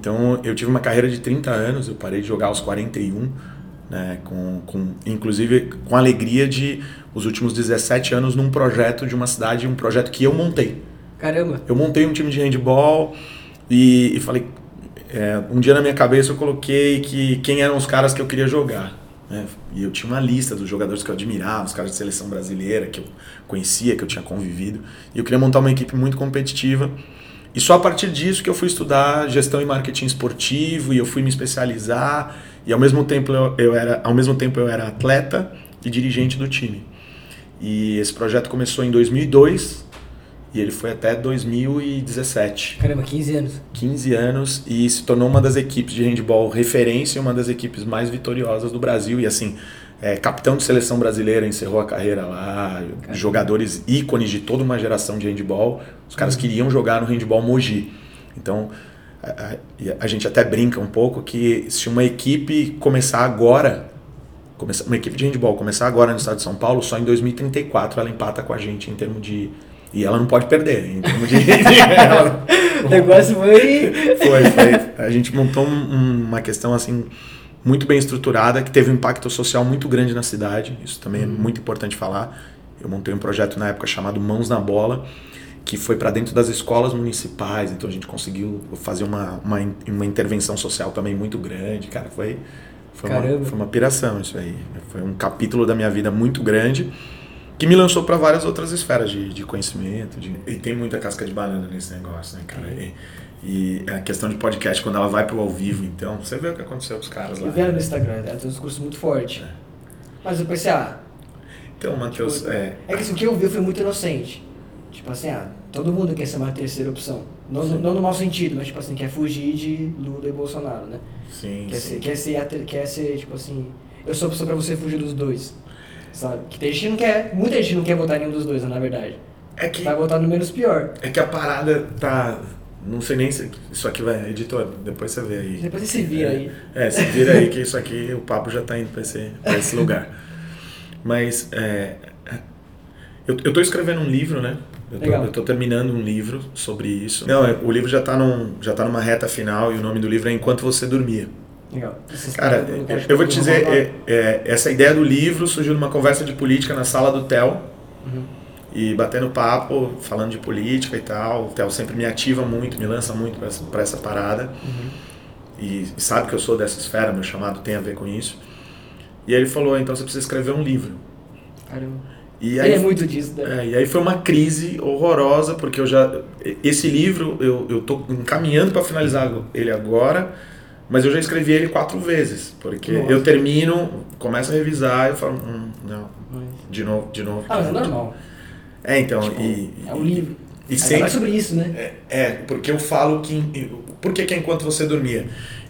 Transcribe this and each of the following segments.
Então eu tive uma carreira de 30 anos, eu parei de jogar aos 41, né, com, com, inclusive com a alegria de os últimos 17 anos num projeto de uma cidade, um projeto que eu montei. Caramba! Eu montei um time de handball e, e falei, é, um dia na minha cabeça eu coloquei que quem eram os caras que eu queria jogar. Né? E eu tinha uma lista dos jogadores que eu admirava, os caras de seleção brasileira que eu conhecia, que eu tinha convivido. E eu queria montar uma equipe muito competitiva. E só a partir disso que eu fui estudar gestão e marketing esportivo e eu fui me especializar. E ao mesmo tempo eu, eu era, ao mesmo tempo eu era atleta e dirigente do time. E esse projeto começou em 2002 e ele foi até 2017. Caramba, 15 anos. 15 anos e se tornou uma das equipes de handball referência e uma das equipes mais vitoriosas do Brasil. E assim, é, capitão de seleção brasileira, encerrou a carreira lá, Caramba. jogadores ícones de toda uma geração de handball. Os caras uhum. queriam jogar no handball Mogi. Então, a, a, a, gente até brinca um pouco que se uma equipe começar agora, começar, uma equipe de handball começar agora no estado de São Paulo, só em 2034 ela empata com a gente em termos de e ela não pode perder. Em termos de. ela... o negócio foi. Foi, foi. A gente montou um, uma questão assim muito bem estruturada que teve um impacto social muito grande na cidade. Isso também é uhum. muito importante falar. Eu montei um projeto na época chamado Mãos na Bola, que foi para dentro das escolas municipais. Então a gente conseguiu fazer uma, uma, uma intervenção social também muito grande. Cara, foi, foi, uma, foi uma piração isso aí. Foi um capítulo da minha vida muito grande que me lançou para várias outras esferas de, de conhecimento. De... E tem muita casca de banana nesse negócio, né, cara? E, e a questão de podcast, quando ela vai pro ao vivo, então, você vê o que aconteceu com os caras lá. Eu vi no Instagram, ela tem um discurso muito forte. É. Mas eu pensei, ah. Então, Matheus. Tipo, é... é que assim, o que eu vi foi muito inocente. Tipo assim, ah, todo mundo quer ser uma terceira opção. Não, não no mau sentido, mas tipo assim, quer fugir de Lula e Bolsonaro, né? Sim. Quer, sim. Ser, quer, ser, quer ser, tipo assim, eu sou a pessoa pra você fugir dos dois. Sabe? Que tem gente que não quer, muita gente não quer votar nenhum dos dois, na verdade. É que, vai votar no menos pior. É que a parada tá. Não sei nem se isso aqui vai, editor, depois você vê aí. Depois você se vira é, aí. É, se vira aí que isso aqui, o papo já tá indo pra esse, pra esse lugar. Mas é, eu, eu tô escrevendo um livro, né? Eu tô, eu tô, terminando um livro sobre isso. Não, é, o livro já tá, num, já tá numa reta final e o nome do livro é Enquanto Você Dormia. Legal. Cara, eu vou te dizer, é, é, essa ideia do livro surgiu numa conversa de política na sala do Theo. Uhum. E batendo papo, falando de política e tal. O Theo sempre me ativa muito, me lança muito para essa, essa parada. Uhum. E, e, sabe que eu sou dessa esfera, meu chamado tem a ver com isso. E aí ele falou: então você precisa escrever um livro. Caramba. E aí, é muito disso, né? É, e aí foi uma crise horrorosa, porque eu já. Esse livro eu, eu tô encaminhando para finalizar ele agora mas eu já escrevi ele quatro vezes, porque Nossa. eu termino, começo a revisar e eu falo, hum, não, de novo, de novo. Ah, mas é normal. É, então, tipo, e... É um livro. E sempre, é sobre isso, né? É, é, porque eu falo que... Por que, que é enquanto você dormia?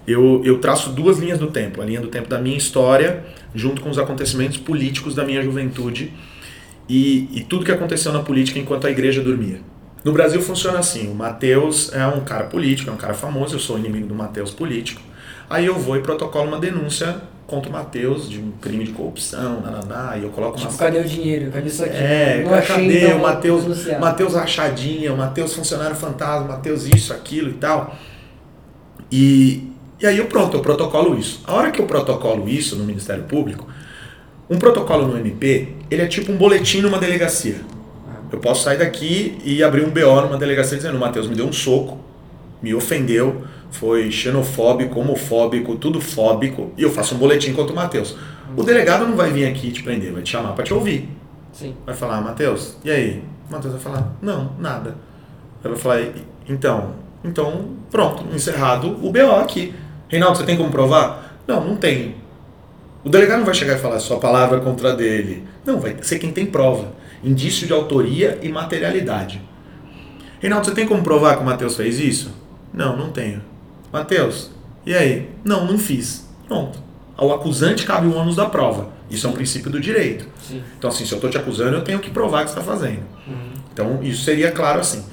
Eu, eu traço duas linhas do tempo. A linha do tempo da minha história, junto com os acontecimentos políticos da minha juventude e, e tudo que aconteceu na política enquanto a igreja dormia. No Brasil funciona assim, o Mateus é um cara político, é um cara famoso, eu sou inimigo do Mateus político. Aí eu vou e protocolo uma denúncia contra o Matheus de um crime de corrupção, nananá, e eu coloco tipo, uma... cadê o dinheiro? Cadê isso aqui? É, não cadê então, o Matheus, Matheus rachadinha, o Matheus funcionário fantasma, o Matheus isso, aquilo e tal. E, e aí eu pronto, eu protocolo isso. A hora que eu protocolo isso no Ministério Público, um protocolo no MP, ele é tipo um boletim numa delegacia. Eu posso sair daqui e abrir um BO numa delegacia dizendo, o Matheus me deu um soco, me ofendeu, foi xenofóbico, homofóbico, tudo fóbico, e eu faço um boletim contra o Matheus. O delegado não vai vir aqui te prender, vai te chamar para te ouvir. Sim. Vai falar, Matheus, e aí? O Matheus vai falar, não, nada. Eu vou falar, então, então, pronto, encerrado o BO aqui. Reinaldo, você tem como provar? Não, não tenho. O delegado não vai chegar e falar sua palavra contra dele. Não, vai ser quem tem prova. Indício de autoria e materialidade. Reinaldo, você tem como provar que o Matheus fez isso? Não, não tenho. Mateus, e aí? Não, não fiz. Pronto. Ao acusante cabe o ônus da prova. Isso é um princípio do direito. Sim. Então, assim, se eu estou te acusando, eu tenho que provar que você está fazendo. Uhum. Então, isso seria claro assim.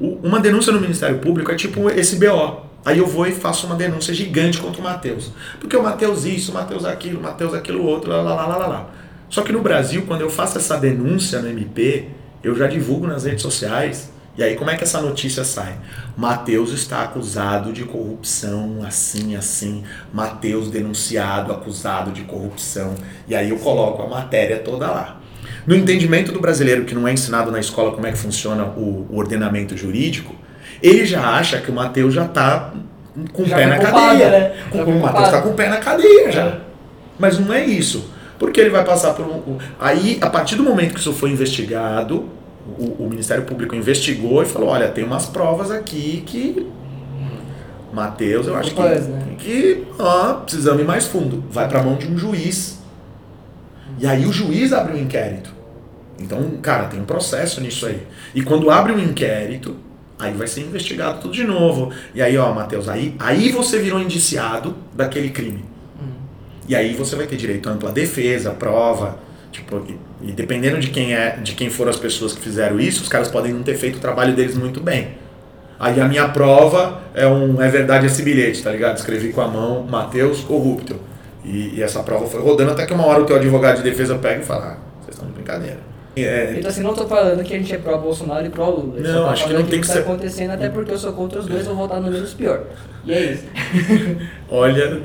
O, uma denúncia no Ministério Público é tipo esse BO. Aí eu vou e faço uma denúncia gigante contra o Matheus. Porque o Matheus isso, o Matheus aquilo, o Matheus aquilo outro, lá, lá, lá, lá, lá. Só que no Brasil, quando eu faço essa denúncia no MP, eu já divulgo nas redes sociais E aí como é que essa notícia sai? Mateus está acusado de corrupção, assim, assim. Mateus denunciado, acusado de corrupção. E aí eu coloco a matéria toda lá. No entendimento do brasileiro que não é ensinado na escola como é que funciona o, o ordenamento jurídico, ele já acha que o Mateus já está com o pé na cadeia. Né? Com, o Mateus está com o pé na cadeia já. É. Mas não é isso. Porque ele vai passar por um. Aí, a partir do momento que isso foi investigado, o, o Ministério Público investigou e falou: olha, tem umas provas aqui que. Mateus, eu acho que, né? que ó, precisamos ir mais fundo. Vai para a mão de um juiz. E aí o juiz abre um inquérito. Então, cara, tem um processo nisso aí. E quando abre um inquérito, aí vai ser investigado tudo de novo. E aí, ó, Matheus, aí, aí você virou indiciado daquele crime. Hum. E aí você vai ter direito a ampla defesa, prova. Tipo, e, e, dependendo de quem é, de quem foram as pessoas que fizeram isso, os caras podem não ter feito o trabalho deles muito bem. Aí a minha prova é um é verdade esse bilhete, tá ligado? Escrevi com a mão Matheus corrupto. E, e, essa prova foi rodando até que uma hora o teu advogado de defesa pega e fala: ah, vocês estão de brincadeira. É... Então assim, não estou falando que a gente é pró-Bolsonaro e pró-Lula. Não, tá acho que não tem que, que ser. está acontecendo, até porque eu sou contra os dois, vou votar no menos pior. E é isso. Olha,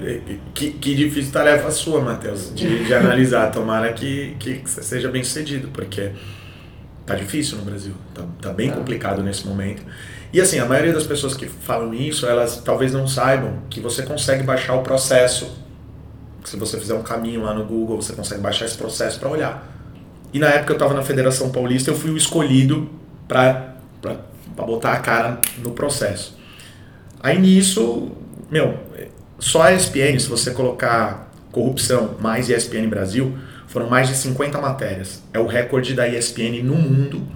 que, que difícil tarefa sua, Matheus, de, de analisar. Tomara que, que você seja bem sucedido, porque tá difícil no Brasil. Tá, tá bem tá. complicado nesse momento. E assim, a maioria das pessoas que falam isso, elas talvez não saibam que você consegue baixar o processo. Se você fizer um caminho lá no Google, você consegue baixar esse processo para olhar. E na época eu estava na Federação Paulista, eu fui o escolhido para botar a cara no processo. Aí nisso, meu, só a ESPN, se você colocar corrupção mais ESPN Brasil, foram mais de 50 matérias. É o recorde da ESPN no mundo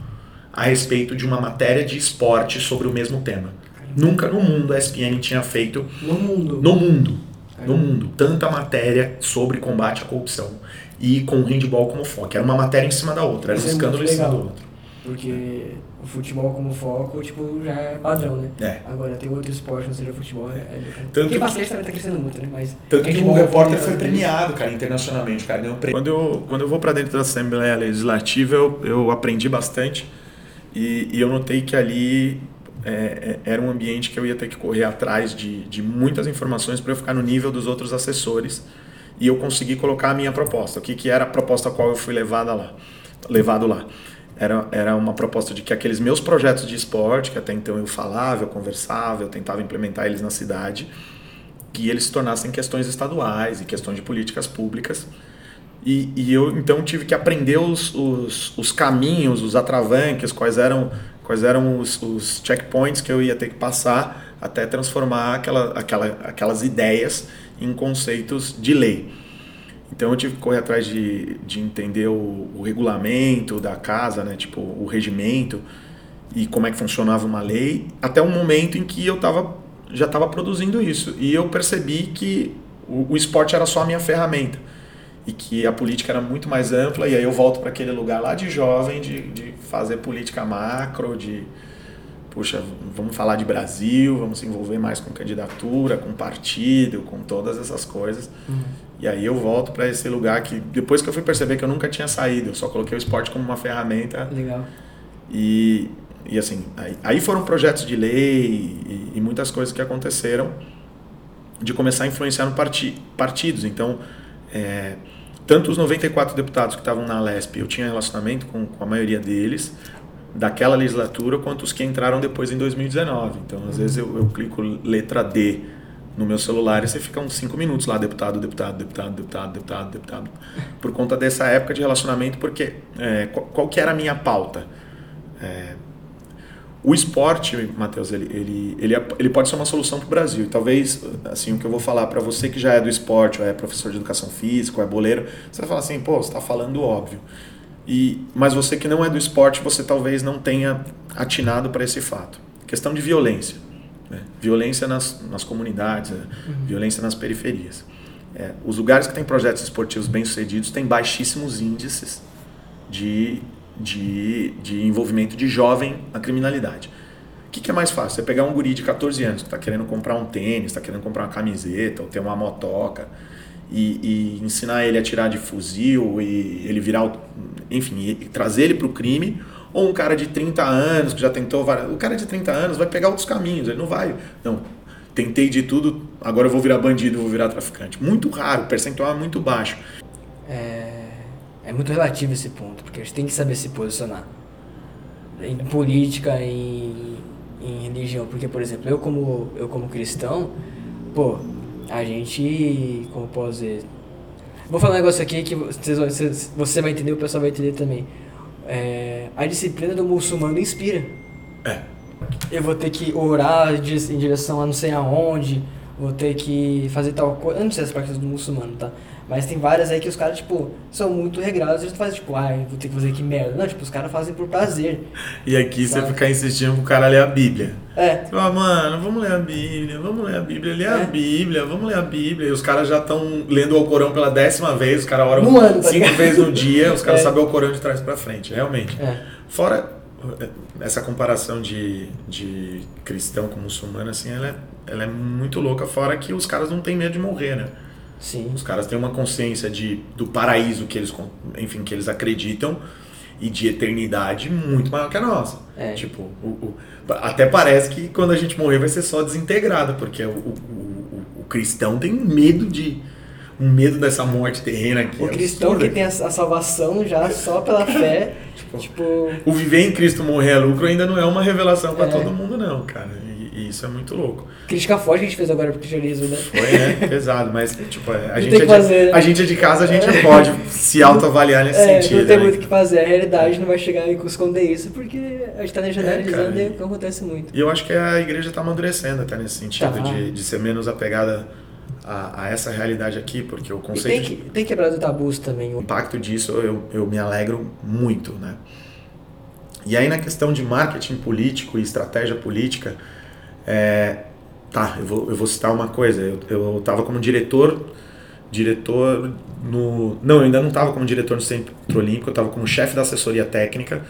a respeito de uma matéria de esporte sobre o mesmo tema. Nunca no mundo a ESPN tinha feito. No mundo. No mundo. No mundo. Tanta matéria sobre combate à corrupção e com o handball como foco. Era uma matéria em cima da outra, era um é escândalo em cima do outro. Porque o futebol como foco, tipo, já é padrão, né? É. Agora, tem outro esporte, não seja futebol, é... é tanto Porque basquete também tá crescendo muito, né? Mas tanto que o repórter foi premiado, cara, internacionalmente, cara, ganhou prêmio. Quando eu, quando eu vou para dentro da Assembleia Legislativa, eu, eu aprendi bastante e, e eu notei que ali é, é era um ambiente que eu ia ter que correr atrás de, de muitas informações para eu ficar no nível dos outros assessores e eu consegui colocar a minha proposta. O que, que era a proposta a qual eu fui levada lá, levado lá? Era, era uma proposta de que aqueles meus projetos de esporte, que até então eu falava, eu conversava, eu tentava implementar eles na cidade, que eles se tornassem questões estaduais e questões de políticas públicas. E, e eu então tive que aprender os, os, os caminhos, os atravanques, quais eram, quais eram os, os checkpoints que eu ia ter que passar até transformar aquela, aquela, aquelas ideias em conceitos de lei. Então eu tive que correr atrás de, de entender o, o regulamento da casa, né? tipo o regimento e como é que funcionava uma lei, até um momento em que eu tava, já estava produzindo isso. E eu percebi que o, o esporte era só a minha ferramenta e que a política era muito mais ampla. E aí eu volto para aquele lugar lá de jovem, de, de fazer política macro, de puxa, vamos falar de Brasil, vamos se envolver mais com candidatura, com partido, com todas essas coisas. Uhum. E aí eu volto para esse lugar que depois que eu fui perceber que eu nunca tinha saído, eu só coloquei o esporte como uma ferramenta. Legal. E, e assim, aí, aí foram projetos de lei e, e, muitas coisas que aconteceram de começar a influenciar no parti, partidos. Então, é, tanto os 94 deputados que estavam na Lesp, eu tinha relacionamento com, com a maioria deles, daquela legislatura quanto os que entraram depois em 2019. Então, às vezes eu, eu clico letra D no meu celular e você fica uns 5 minutos lá, deputado, deputado, deputado, deputado, deputado, deputado, por conta dessa época de relacionamento, porque é, qual, qual, que era a minha pauta? É, o esporte, Matheus, ele, ele, ele, é, ele pode ser uma solução para o Brasil. E talvez, assim, o que eu vou falar para você que já é do esporte, ou é professor de educação física, ou é boleiro, você vai falar assim, pô, você está falando óbvio. E, mas você que não é do esporte, você talvez não tenha atinado para esse fato. Questão de violência. Né? Violência nas, nas comunidades, né? uhum. violência nas periferias. É, os lugares que têm projetos esportivos bem-sucedidos têm baixíssimos índices de, de, de envolvimento de jovem na criminalidade. O que, que, é mais fácil? Você pegar um guri de 14 anos que está querendo comprar um tênis, está querendo comprar uma camiseta, ou ter uma motoca, e, e, ensinar ele a tirar de fuzil e ele virar, enfim, trazer ele para o crime, Ou um cara de 30 anos que já tentou várias... O cara de 30 anos vai pegar outros caminhos, ele não vai. Não, tentei de tudo, agora eu vou virar bandido, vou virar traficante. Muito raro, percentual é muito baixo. É, é muito relativo esse ponto, porque a gente tem que saber se posicionar. Em política, em, em religião. Porque, por exemplo, eu como, eu como cristão, pô, a gente, como posso dizer... Vou falar um negócio aqui que vocês, vocês, você vai entender, o pessoal vai entender também. É, a disciplina do muçulmano inspira. É. Eu vou ter que orar em direção a não sei aonde, vou ter que fazer tal coisa. Eu não sei as práticas do muçulmano, tá? Mas tem várias aí que os caras, tipo, são muito regrados. Eles fazem, tipo, ai, vou ter que fazer que merda. Não, tipo, os caras fazem por prazer. E aqui sabe? você ficar insistindo pro cara ler a Bíblia. É. Fala, mano, vamos ler a Bíblia, vamos ler a Bíblia, ler é. a Bíblia, vamos ler a Bíblia. E os caras já estão lendo o Corão pela décima vez, os caras oram ano, tá cinco vezes no dia, os caras é. sabem o Corão de trás pra frente, realmente. É. Fora essa comparação de, de cristão com muçulmano, assim, ela é, ela é muito louca, fora que os caras não têm medo de morrer, né? Sim. Os caras têm uma consciência de, do paraíso que eles, enfim, que eles acreditam e de eternidade muito maior que a nossa. É. Tipo, o, o, até parece que quando a gente morrer vai ser só desintegrado, porque o, o, o cristão tem medo de um medo dessa morte terrena aqui. O é cristão que tem a, a, salvação já só pela fé. tipo, tipo, O viver em Cristo morrer é lucro ainda não é uma revelação para é. todo mundo, não, cara. Isso é muito louco. Crítica forte que a gente fez agora pro cristianismo, né? Foi, né? Pesado, mas tipo, a, gente, é de, fazer, né? a gente é de casa, a gente não pode se autoavaliar nesse é, sentido. Não tem né? muito o que fazer, a realidade não vai chegar e esconder isso, porque a gente tá generalizando é, e acontece muito. E eu acho que a igreja tá amadurecendo até nesse sentido, tá. de, de ser menos apegada a, a, essa realidade aqui, porque o conceito. E tem, que, tem quebrado tabus também. O impacto disso eu, eu me alegro muito, né? E aí na questão de marketing político e estratégia política, é, tá, eu vou, eu vou citar uma coisa. Eu estava como diretor, diretor no... Não, eu ainda não estava como diretor no Centro Olímpico, eu estava como chefe da assessoria técnica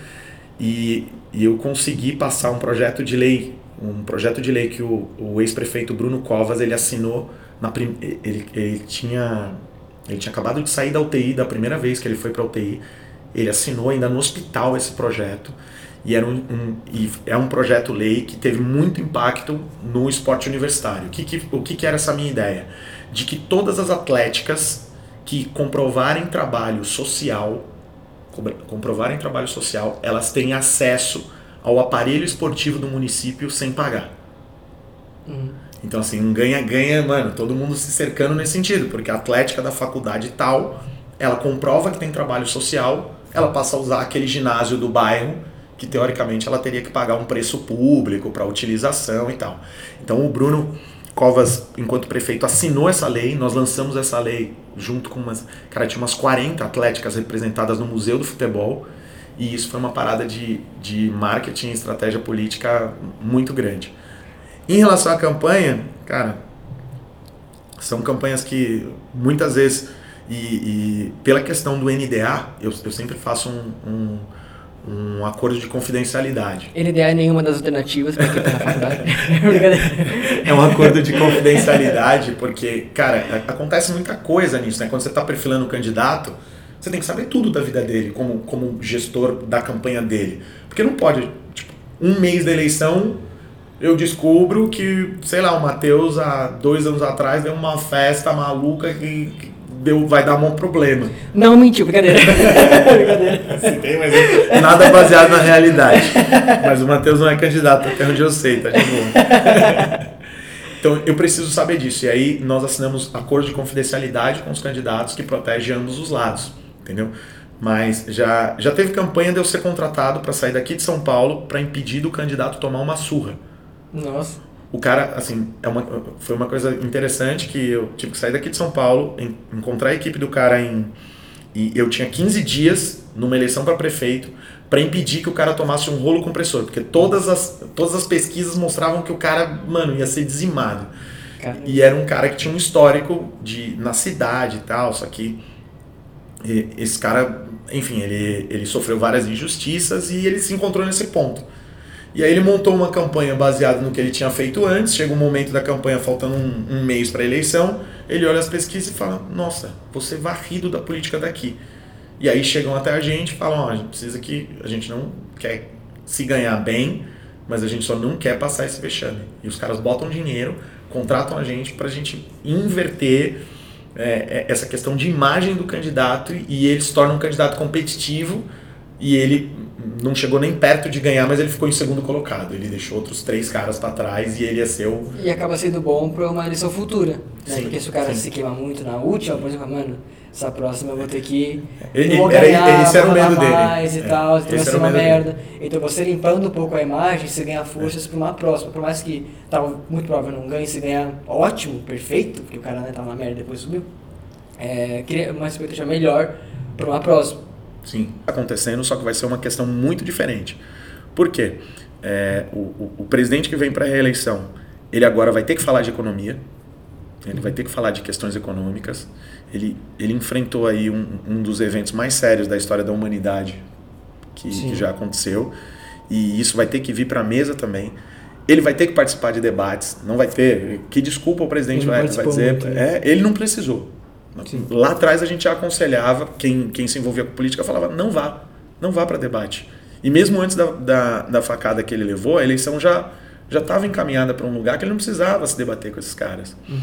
e, e eu consegui passar um projeto de lei, um projeto de lei que o, o ex-prefeito Bruno Covas, ele assinou, na prim, ele, ele, tinha, ele tinha acabado de sair da UTI, da primeira vez que ele foi para a UTI, ele assinou ainda no hospital esse projeto e, era um, um, e é um projeto lei que teve muito impacto no esporte universitário. O que, que, o que, que era essa minha ideia? De que todas as atléticas que comprovarem trabalho social, comprovarem trabalho social, elas têm acesso ao aparelho esportivo do município sem pagar. Uhum. Então, assim, um ganha-ganha, mano, todo mundo se cercando nesse sentido, porque a atlética da faculdade tal, ela comprova que tem trabalho social, ela passa a usar aquele ginásio do bairro que teoricamente ela teria que pagar um preço público para utilização e tal. Então o Bruno Covas, enquanto prefeito, assinou essa lei, nós lançamos essa lei junto com umas. Cara, tinha umas 40 atléticas representadas no Museu do Futebol, e isso foi uma parada de, de marketing e estratégia política muito grande. Em relação à campanha, cara, são campanhas que muitas vezes, e, e pela questão do NDA, eu, eu sempre faço um, um um acordo de confidencialidade. NDA é nenhuma das alternativas para quem tá na faculdade. é um acordo de confidencialidade, porque, cara, acontece muita coisa nisso, né? Quando você está perfilando um candidato, você tem que saber tudo da vida dele, como, como gestor da campanha dele. Porque não pode, tipo, um mês da eleição, eu descubro que, sei lá, o Matheus, há dois anos atrás, deu uma festa maluca que, que deu, vai dar um problema. Não, mentiu, brincadeira. brincadeira. Sim, tem, mas nada baseado na realidade. Mas o Matheus não é candidato, até onde eu sei, tá de boa. Então eu preciso saber disso. E aí nós assinamos acordo de confidencialidade com os candidatos que protege ambos os lados, entendeu? Mas já, já teve campanha de eu ser contratado para sair daqui de São Paulo para impedir do candidato tomar uma surra. Nossa o cara, assim, é uma, foi uma coisa interessante que eu tive que sair daqui de São Paulo, em, encontrar a equipe do cara em. E eu tinha 15 dias numa eleição para prefeito para impedir que o cara tomasse um rolo compressor, porque todas as, todas as pesquisas mostravam que o cara, mano, ia ser dizimado. Caramba. E era um cara que tinha um histórico de na cidade e tal, só que esse cara, enfim, ele, ele sofreu várias injustiças e ele se encontrou nesse ponto. E aí ele montou uma campanha baseada no que ele tinha feito antes. Chega um momento da campanha, faltando um, um mês para a eleição, ele olha as pesquisas e fala: Nossa, você varrido da política daqui. E aí chegam até a gente e falam: oh, a gente precisa que a gente não quer se ganhar bem, mas a gente só não quer passar esse vexame. E os caras botam dinheiro, contratam a gente para a gente inverter é, é, essa questão de imagem do candidato e ele se torna um candidato competitivo e ele não chegou nem perto de ganhar, mas ele ficou em segundo colocado. Ele deixou outros três caras para trás e ele ia ser o. E acaba sendo bom para uma eleição futura. Né? Sim, Porque se o cara sim. se queima muito na última, por exemplo, mano, essa próxima eu vou ter que. Ele- vou era- ganhar, esse era o medo rodar dele. mais e É, tal, então vai ser era o uma medo dele. merda. Então você limpando um pouco a imagem, você ganha forças para uma próxima. Por mais que tava muito provável não ganhe, se ganhar ótimo, perfeito, porque o cara né, tava na merda e depois subiu. É, cria uma expectativa melhor para uma próxima. Sim, acontecendo, só que vai ser uma questão muito diferente. Por quê? É, o, o, o presidente que vem para a reeleição, ele agora vai ter que falar de economia, ele vai ter que falar de questões econômicas. Ele, ele enfrentou aí um, um dos eventos mais sérios da história da humanidade que, que já aconteceu. E isso vai ter que vir para a mesa também. Ele vai ter que participar de debates, não vai ter. Que desculpa o presidente Ele vai, vai dizer. muito, né? é, ele não precisou. Sim. Lá atrás a gente já aconselhava, quem, quem se envolvia com política falava, não vá, não vá para debate. E mesmo antes da, da, da facada que ele levou, a eleição já já estava encaminhada para um lugar que ele não precisava se debater com esses caras. Uhum.